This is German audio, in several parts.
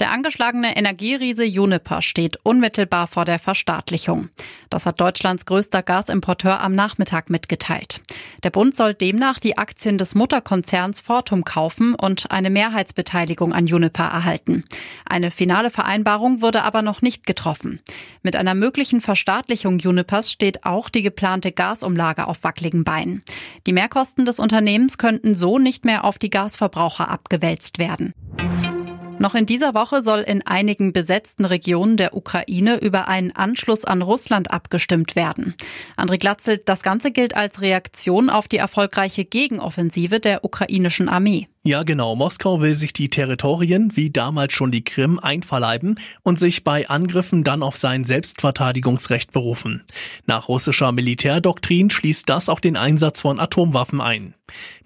Der angeschlagene Energieriese Juniper steht unmittelbar vor der Verstaatlichung. Das hat Deutschlands größter Gasimporteur am Nachmittag mitgeteilt. Der Bund soll demnach die Aktien des Mutterkonzerns Fortum kaufen und eine Mehrheitsbeteiligung an Juniper erhalten. Eine finale Vereinbarung wurde aber noch nicht getroffen. Mit einer möglichen Verstaatlichung Junipers steht auch die geplante Gasumlage auf wackeligen Beinen. Die Mehrkosten des Unternehmens könnten so nicht mehr auf die Gasverbraucher abgewälzt werden. Noch in dieser Woche soll in einigen besetzten Regionen der Ukraine über einen Anschluss an Russland abgestimmt werden. André Glatzelt, das Ganze gilt als Reaktion auf die erfolgreiche Gegenoffensive der ukrainischen Armee. Ja, genau. Moskau will sich die Territorien, wie damals schon die Krim, einverleiben und sich bei Angriffen dann auf sein Selbstverteidigungsrecht berufen. Nach russischer Militärdoktrin schließt das auch den Einsatz von Atomwaffen ein.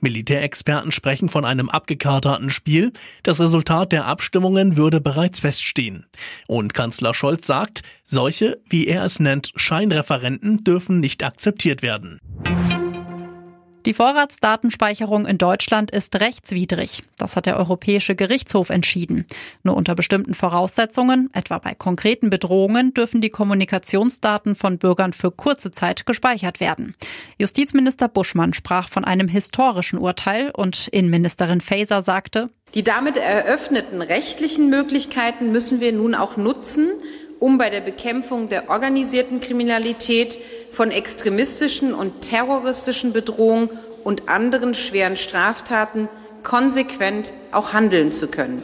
Militärexperten sprechen von einem abgekaterten Spiel. Das Resultat der Abstimmungen würde bereits feststehen. Und Kanzler Scholz sagt, solche, wie er es nennt, Scheinreferenten dürfen nicht akzeptiert werden. Die Vorratsdatenspeicherung in Deutschland ist rechtswidrig. Das hat der Europäische Gerichtshof entschieden. Nur unter bestimmten Voraussetzungen, etwa bei konkreten Bedrohungen, dürfen die Kommunikationsdaten von Bürgern für kurze Zeit gespeichert werden. Justizminister Buschmann sprach von einem historischen Urteil und Innenministerin Faeser sagte, die damit eröffneten rechtlichen Möglichkeiten müssen wir nun auch nutzen, um bei der Bekämpfung der organisierten Kriminalität von extremistischen und terroristischen Bedrohungen und anderen schweren Straftaten konsequent auch handeln zu können.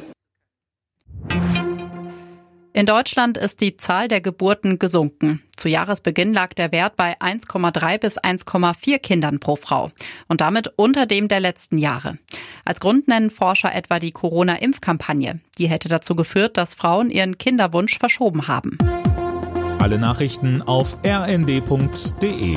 In Deutschland ist die Zahl der Geburten gesunken. Zu Jahresbeginn lag der Wert bei 1,3 bis 1,4 Kindern pro Frau und damit unter dem der letzten Jahre. Als Grund nennen Forscher etwa die Corona-Impfkampagne. Die hätte dazu geführt, dass Frauen ihren Kinderwunsch verschoben haben. Alle Nachrichten auf rnd.de